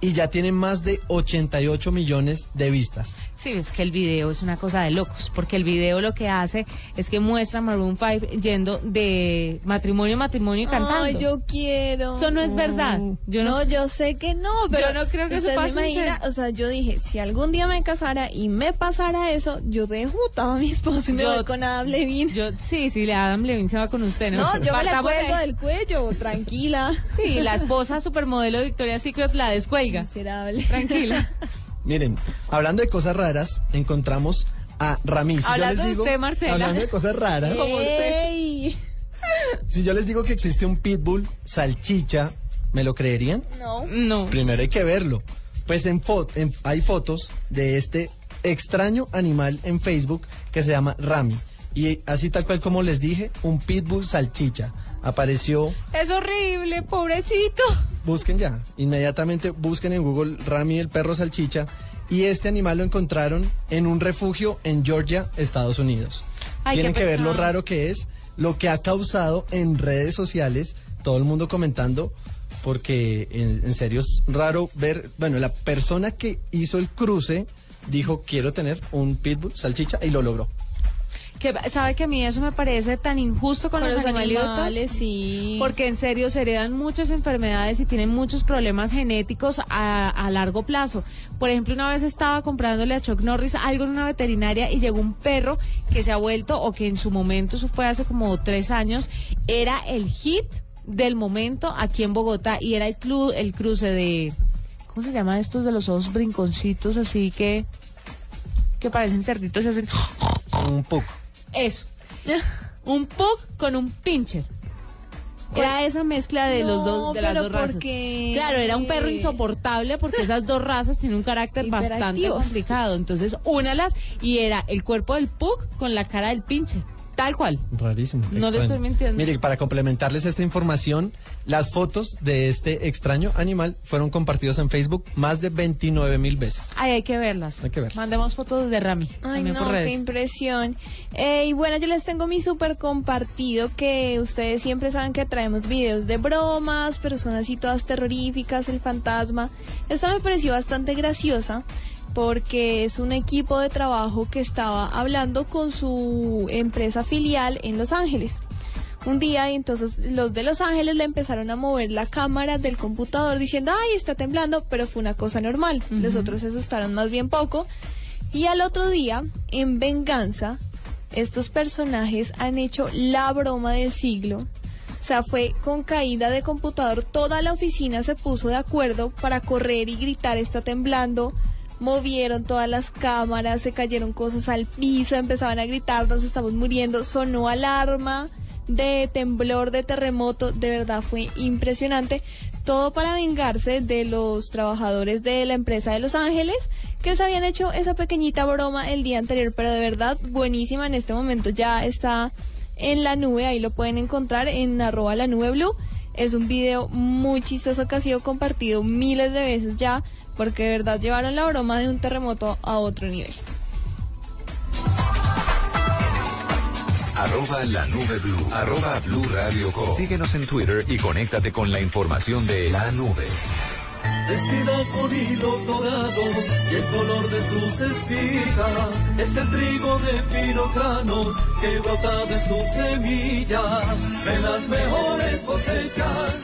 y ya tiene más de 88 millones de vistas. Sí, es que el video es una cosa de locos, porque el video lo que hace es que muestra a Maroon 5 yendo de matrimonio a matrimonio y cantando. Ay, yo quiero. Eso no es verdad. Yo no, no- yo sé que no, pero Yo no creo que usted se pase en imagina, o sea, yo dije, si algún día me casara y me pasara eso, yo dejo a mi esposo y me Yo- voy con Adam Levine. Yo, sí, sí, Adam Levine se va con usted, ¿no? No, yo me la cuelgo del cuello, tranquila. Sí, la esposa supermodelo de Victoria's Secret la descuelga. Miserable. Tranquila. Miren, hablando de cosas raras, encontramos a yo Hablando les de digo- usted, Marcela. Hablando de cosas raras. Como usted. Ey. Si yo les digo que existe un pitbull salchicha, ¿me lo creerían? No. No. Primero hay que verlo. Pues en fo- en- hay fotos de este extraño animal en Facebook que se llama Rami. Y así tal cual como les dije, un pitbull salchicha. Apareció, Es horrible, pobrecito. busquen ya, inmediatamente busquen en Google Rami el perro salchicha. Y este animal lo encontraron en un refugio en Georgia, Estados Unidos. Ay, Tienen que ver lo raro que es, lo que ha causado en redes sociales, todo el mundo comentando, porque en, en serio es raro ver, bueno, la persona que hizo el cruce dijo quiero tener un pitbull salchicha y lo logró. Que, ¿Sabe que a mí eso me parece tan injusto con, Con los, los animalitos? animales, sí. Porque en serio se heredan muchas enfermedades y tienen muchos problemas genéticos a, a largo plazo. Por ejemplo, una vez estaba comprándole a Chuck Norris algo en una veterinaria y llegó un perro que se ha vuelto, o que en su momento, eso fue hace como tres años, era el hit del momento aquí en Bogotá y era el, clu- el cruce de, ¿cómo se llama estos de los ojos brinconcitos así que, que parecen cerditos y hacen... Un pug. Eso. un pug con un pincher. Era esa mezcla de los No, dos de las pero dos ¿por razas. qué? Claro, era un perro insoportable porque esas dos razas tienen un carácter bastante Hiperactivos. complicado. Entonces, únalas y era el cuerpo del pug con la cara del pincher. Tal cual. Rarísimo. No le extraño. estoy mintiendo. Mire, para complementarles esta información, las fotos de este extraño animal fueron compartidos en Facebook más de 29 mil veces. Ay, hay que verlas. Hay que verlas. Mandemos fotos de Rami. Ay, no, por qué impresión. Eh, y bueno, yo les tengo mi súper compartido que ustedes siempre saben que traemos videos de bromas, personas así todas terroríficas, el fantasma. Esta me pareció bastante graciosa porque es un equipo de trabajo que estaba hablando con su empresa filial en Los Ángeles. Un día y entonces los de Los Ángeles le empezaron a mover la cámara del computador diciendo, ay, está temblando, pero fue una cosa normal. Los otros se asustaron más bien poco. Y al otro día, en venganza, estos personajes han hecho la broma del siglo. O sea, fue con caída de computador, toda la oficina se puso de acuerdo para correr y gritar está temblando. Movieron todas las cámaras, se cayeron cosas al piso, empezaban a gritar, nos estamos muriendo, sonó alarma de temblor, de terremoto, de verdad fue impresionante. Todo para vengarse de los trabajadores de la empresa de Los Ángeles que les habían hecho esa pequeñita broma el día anterior, pero de verdad buenísima. En este momento ya está en la nube, ahí lo pueden encontrar en arroba la nube blue. Es un video muy chistoso que ha sido compartido miles de veces ya, porque de verdad llevaron la broma de un terremoto a otro nivel. Arroba la nube blue. Arroba blue radio com. Síguenos en Twitter y conéctate con la información de la nube. Vestida con hilos dorados y el color de sus espigas es el trigo de finos granos que brota de sus semillas. De las mejores cosechas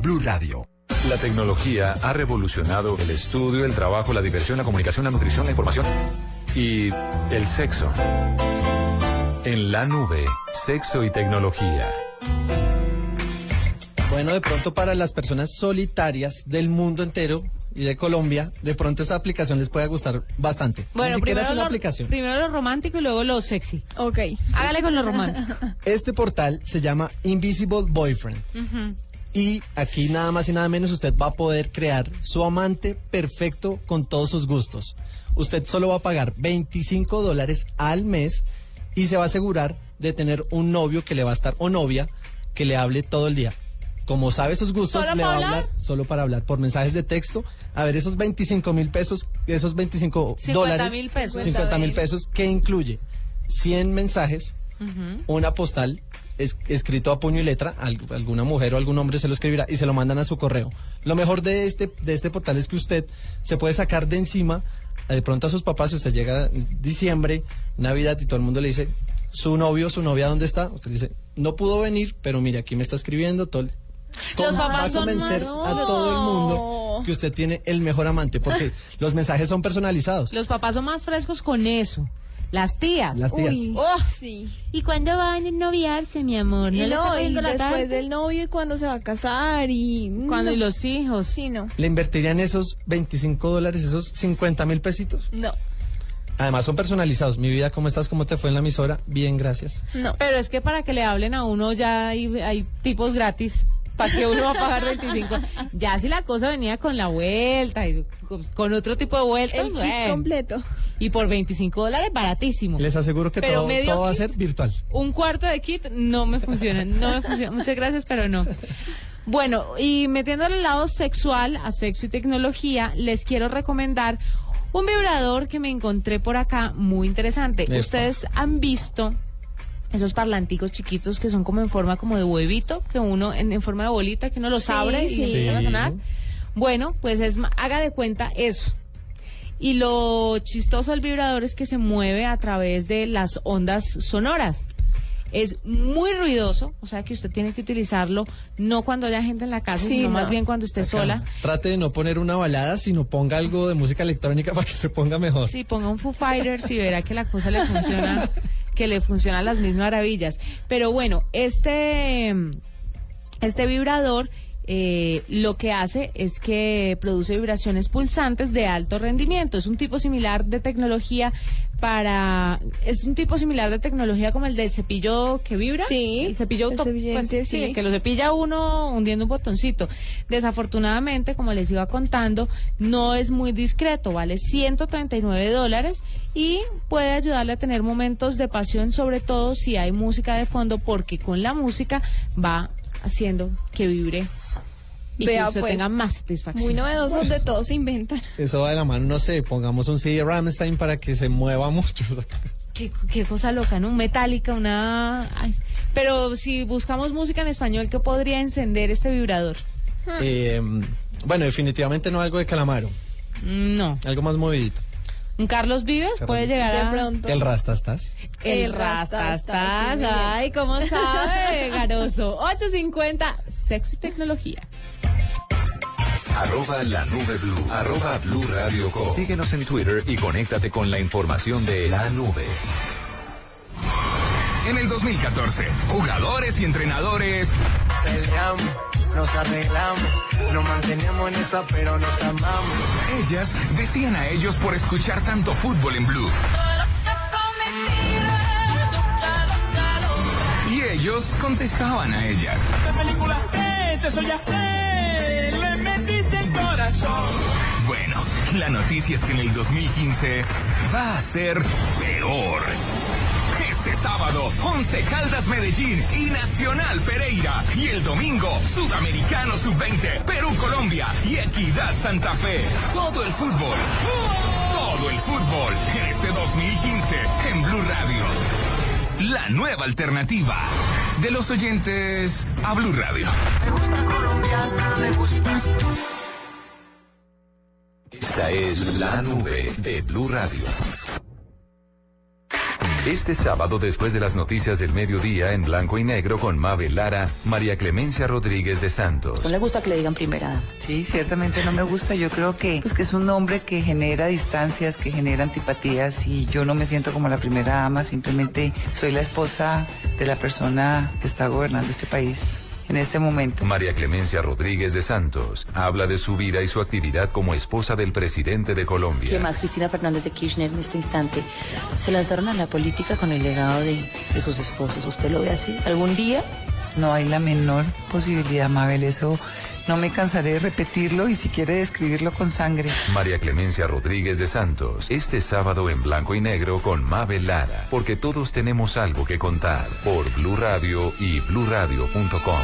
Blue Radio. La tecnología ha revolucionado el estudio, el trabajo, la diversión, la comunicación, la nutrición, la información y el sexo. En la nube, sexo y tecnología. Bueno, de pronto para las personas solitarias del mundo entero y de Colombia, de pronto esta aplicación les puede gustar bastante. Bueno, Ni siquiera primero es una lo, aplicación. primero lo romántico y luego lo sexy. Ok. Hágale con lo romántico. Este portal se llama Invisible Boyfriend. Y aquí nada más y nada menos usted va a poder crear su amante perfecto con todos sus gustos. Usted solo va a pagar 25 dólares al mes y se va a asegurar de tener un novio que le va a estar o novia que le hable todo el día. Como sabe sus gustos, ¿Solo le va a hablar hablar? solo para hablar por mensajes de texto. A ver, esos 25 mil pesos, esos 25 50 dólares, mil pesos. 50 mil pesos, que incluye 100 mensajes, una postal es- escrito a puño y letra, al- alguna mujer o algún hombre se lo escribirá y se lo mandan a su correo. Lo mejor de este, de este portal es que usted se puede sacar de encima eh, de pronto a sus papás, si usted llega diciembre, Navidad y todo el mundo le dice, su novio, su novia, ¿dónde está? Usted dice, no pudo venir, pero mire, aquí me está escribiendo todo. el- Los Va papás a son convencer más- a todo el mundo que usted tiene el mejor amante, porque los mensajes son personalizados. Los papás son más frescos con eso. Las tías. Las tías. Uy, Oh. sí. ¿Y cuándo van a noviarse, mi amor? Y no, y después tarde? del novio y cuando se va a casar y... Cuando no. y los hijos. Sí, no. ¿Le invertirían esos 25 dólares, esos 50 mil pesitos? No. Además son personalizados. Mi vida, ¿cómo estás? ¿Cómo te fue en la emisora? Bien, gracias. No. Pero es que para que le hablen a uno ya hay, hay tipos gratis. ¿Para que uno va a pagar 25? Ya si la cosa venía con la vuelta y con- otro tipo de vueltas, El kit bueno. completo. Y por 25 dólares, baratísimo. Les aseguro que Pero todo, medio todo va a ser virtual. Un cuarto de kit no me funciona, no me funciona. Muchas gracias, pero no. Bueno, y metiéndole el lado sexual a sexo y tecnología, les quiero recomendar un vibrador que me encontré por acá muy interesante. Ustedes han visto esos parlanticos chiquitos que son como en forma como de huevito, que uno en, en forma de bolita, que uno los Sí, abre y sí. empiezan a sonar. Bueno, pues es haga de cuenta eso. Y lo chistoso del vibrador es que se mueve a través de las ondas sonoras. Es muy ruidoso, o sea que usted tiene que utilizarlo no cuando haya gente en la casa, Sí, sino no. más bien cuando esté sola. Trate de no poner una balada, sino ponga algo de música electrónica para que se ponga mejor. Sí, ponga un Foo Fighters y verá que la cosa le funciona, que le funcionan las mismas maravillas. Pero bueno, este, este vibrador eh, lo que hace es que produce vibraciones pulsantes de alto rendimiento. Es un tipo similar de tecnología para... Es un tipo similar de tecnología como el del cepillo que vibra. Sí, El cepillo auto- pues, sí, que lo cepilla uno hundiendo un botoncito. Desafortunadamente, como les iba contando, no es muy discreto, vale 139 dólares y puede ayudarle a tener momentos de pasión, sobre todo si hay música de fondo, porque con la música va haciendo que vibre y Vea, que pues, tenga más satisfacción. Muy novedosos, de todo se inventan. Eso va de la mano, no sé, pongamos un CD de Rammstein para que se mueva mucho. Qué, qué cosa loca, ¿no? Metálica, una... ay. Pero si buscamos música en español, ¿qué podría encender este vibrador? Eh, bueno, definitivamente no algo de Calamaro, No. algo más movidito. Un Carlos Vives puede llegar a... De pronto. El Rastastas. El El rastastas. Ay, ¿cómo sabe, Garoso? 850, sexo y tecnología. Arroba la nube blue. Arroba blue radio com. Síguenos en Twitter y conéctate con la información de la nube. En el 2014, jugadores y entrenadores Peleamos, nos arreglamos, nos mantenemos en esa, pero nos amamos. Ellas decían a ellos por escuchar tanto fútbol en Blue. Y ellos contestaban a ellas. ¿Qué película es? Te soñaste, Bueno, la noticia es que en el 2015 va a ser peor. Este sábado, 11 Caldas Medellín y Nacional Pereira. Y el domingo, Sudamericano Sub-20, Perú-Colombia y Equidad Santa Fe. Todo el fútbol. Todo el fútbol en este 2015 en Blue Radio. La nueva alternativa de los oyentes a Blue Radio. Me gusta colombiana, me gustas. Esta es la nube de Blue Radio. Este sábado, después de las noticias del mediodía en blanco y negro con Mabel Lara, María Clemencia Rodríguez de Santos. ¿No le gusta que le digan primera dama? Sí, ciertamente no me gusta. Yo creo que, pues, que es un nombre que genera distancias, que genera antipatías y yo no me siento como la primera dama, simplemente soy la esposa de la persona que está gobernando este país en este momento. María Clemencia Rodríguez de Santos habla de su vida y su actividad como esposa del presidente de ¿Qué Colombia. más? Cristina Fernández de Kirchner en este instante se lanzaron a la política con el legado de, de sus esposos. ¿Usted lo ve así? ¿Algún día? No hay la menor posibilidad, Mabel. Eso no me cansaré de repetirlo y si quiere describirlo con sangre. María Clemencia Rodríguez de Santos, este sábado en blanco y negro con Mabel Lara, porque todos tenemos algo que contar por Blue Radio y bluradio.com.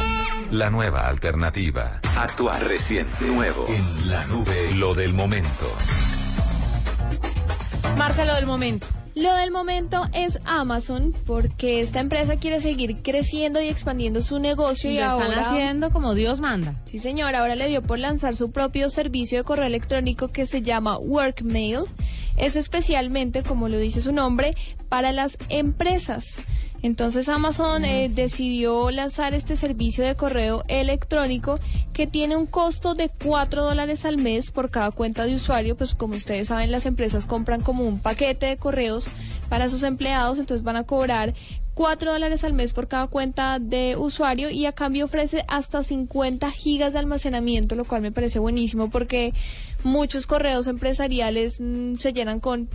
La nueva alternativa. Actuar reciente, nuevo, en la nube, lo del momento. Marcelo, del momento. Lo del momento es Amazon, porque esta empresa quiere seguir creciendo y expandiendo su negocio y, Y lo están ahora haciendo como Dios manda. Sí, señor, ahora le dio por lanzar su propio servicio de correo electrónico que se llama Workmail. Es especialmente, como lo dice su nombre, para las empresas. Entonces Amazon eh, decidió lanzar este servicio de correo electrónico que tiene un costo de 4 dólares al mes por cada cuenta de usuario. Pues como ustedes saben, las empresas compran como un paquete de correos para sus empleados, entonces van a cobrar 4 dólares al mes por cada cuenta de usuario y a cambio ofrece hasta 50 gigas de almacenamiento, lo cual me parece buenísimo porque muchos correos empresariales mm, se llenan con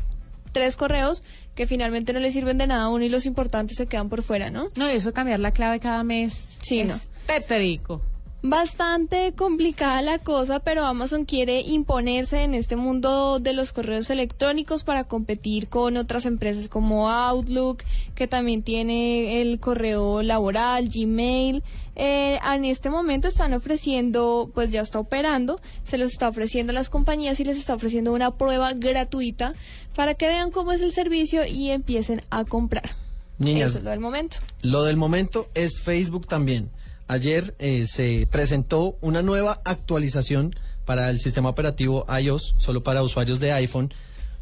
tres correos que finalmente no le sirven de nada a uno y los importantes se quedan por fuera, ¿no? No, y eso cambiar la clave cada mes. Sí, es no. tétrico. Bastante complicada la cosa, pero Amazon quiere imponerse en este mundo de los correos electrónicos para competir con otras empresas como Outlook, que también tiene el correo laboral, Gmail. Eh, en este momento están ofreciendo, pues ya está operando, se los está ofreciendo a las compañías y les está ofreciendo una prueba gratuita para que vean cómo es el servicio y empiecen a comprar. Niñas, Eso es lo del momento. Lo del momento es Facebook también. Ayer eh, se presentó una nueva actualización para el sistema operativo iOS, solo para usuarios de iPhone,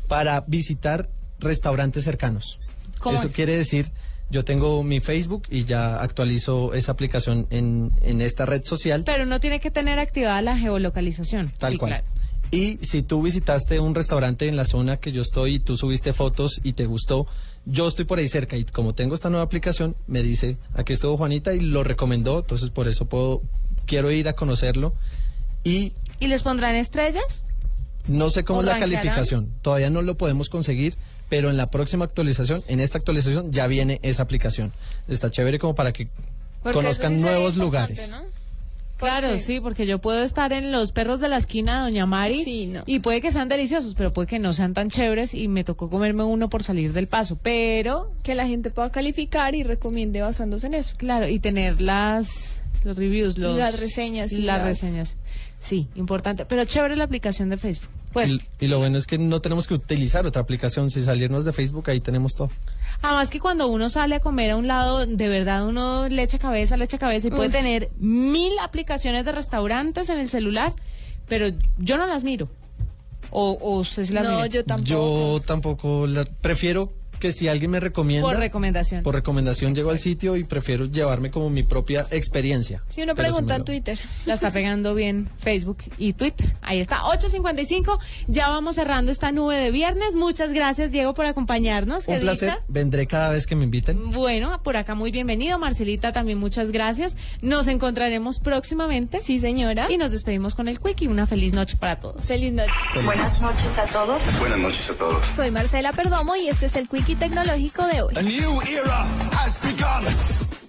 para visitar restaurantes cercanos. ¿Cómo Eso es? quiere decir, yo tengo mi Facebook y ya actualizo esa aplicación en, en esta red social. Pero no tiene que tener activada la geolocalización. Tal Sí, cual. claro. Y si tú visitaste un restaurante en la zona que yo estoy y tú subiste fotos y te gustó, yo estoy por ahí cerca y como tengo esta nueva aplicación, me dice, aquí estuvo Juanita y lo recomendó, entonces por eso puedo, quiero ir a conocerlo. Y ¿Y les pondrán estrellas? no sé cómo ¿O es la calificación, todavía no lo podemos conseguir, pero en la próxima actualización, en esta actualización ya viene esa aplicación. Está chévere como para que Porque conozcan sí nuevos lugares. ¿no? Claro, sí, porque yo puedo estar en los perros de la esquina de Doña Mari Sí, no. y puede que sean deliciosos, pero puede que no sean tan chéveres y me tocó comerme uno por salir del paso, pero Que la gente pueda calificar y recomiende basándose en eso. claro, y tener las los reviews, los Las reseñas y las las- reseñas. Sí, importante, pero chévere la aplicación de Facebook. Pues y, y lo bueno es que no tenemos que utilizar otra aplicación, si salirnos de Facebook ahí tenemos todo. Además que cuando uno sale a comer a un lado, de verdad uno le echa cabeza, le echa cabeza y puede Uf. tener mil aplicaciones de restaurantes en el celular, pero yo no las miro. O, o usted sí las No, yo tampoco. Yo tampoco la, prefiero que si alguien me recomienda Por recomendación. por recomendación llego al sitio y prefiero llevarme como mi propia experiencia. Si uno pregunta en lo- Twitter. La está pegando bien Facebook y Twitter. Ahí está, 8.55. Ya vamos cerrando esta nube de viernes. Muchas gracias, Diego, por acompañarnos. Un placer, dicha. vendré cada vez que me inviten. Bueno, por acá muy bienvenido. Marcelita, también muchas gracias. Nos encontraremos próximamente. Sí, señora. Y nos despedimos con el Quickie. Una feliz noche para todos. Feliz noche. Buenas noches a todos. Buenas noches a todos. Soy Marcela Perdomo y este es el Quickie Tecnológico de hoy.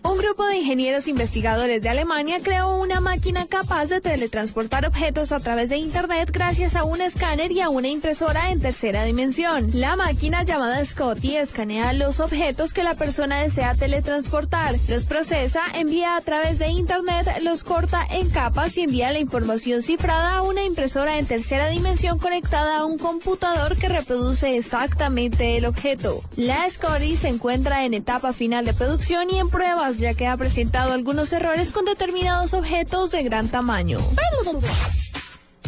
Un grupo de ingenieros investigadores de Alemania creó una máquina capaz de teletransportar objetos a través de Internet gracias a un escáner y a una impresora en tercera dimensión. La máquina llamada Scotty escanea los objetos que la persona desea teletransportar, los procesa, envía a través de Internet, los corta en capas y envía la información cifrada a una impresora en tercera dimensión conectada a un computador que reproduce exactamente el objeto. La Scotty se encuentra en etapa final de producción y en pruebas ya que ha presentado algunos errores con determinados objetos de gran tamaño.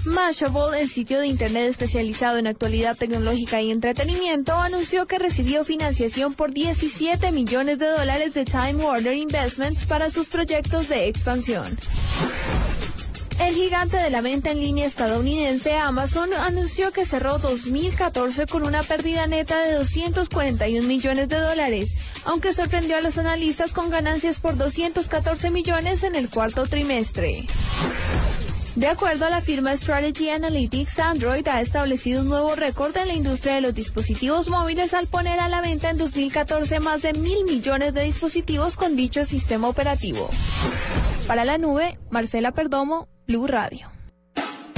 Mashable, el sitio de internet especializado en actualidad tecnológica y entretenimiento, anunció que recibió financiación por 17 millones de dólares de Time Warner Investments para sus proyectos de expansión. El gigante de la venta en línea estadounidense Amazon anunció que cerró 2014 con una pérdida neta de 241 millones de dólares, aunque sorprendió a los analistas con ganancias por 214 millones en el cuarto trimestre. De acuerdo a la firma Strategy Analytics, Android ha establecido un nuevo récord en la industria de los dispositivos móviles al poner a la venta en 2014 más de mil millones de dispositivos con dicho sistema operativo. Para la nube, Marcela Perdomo, Blue Radio.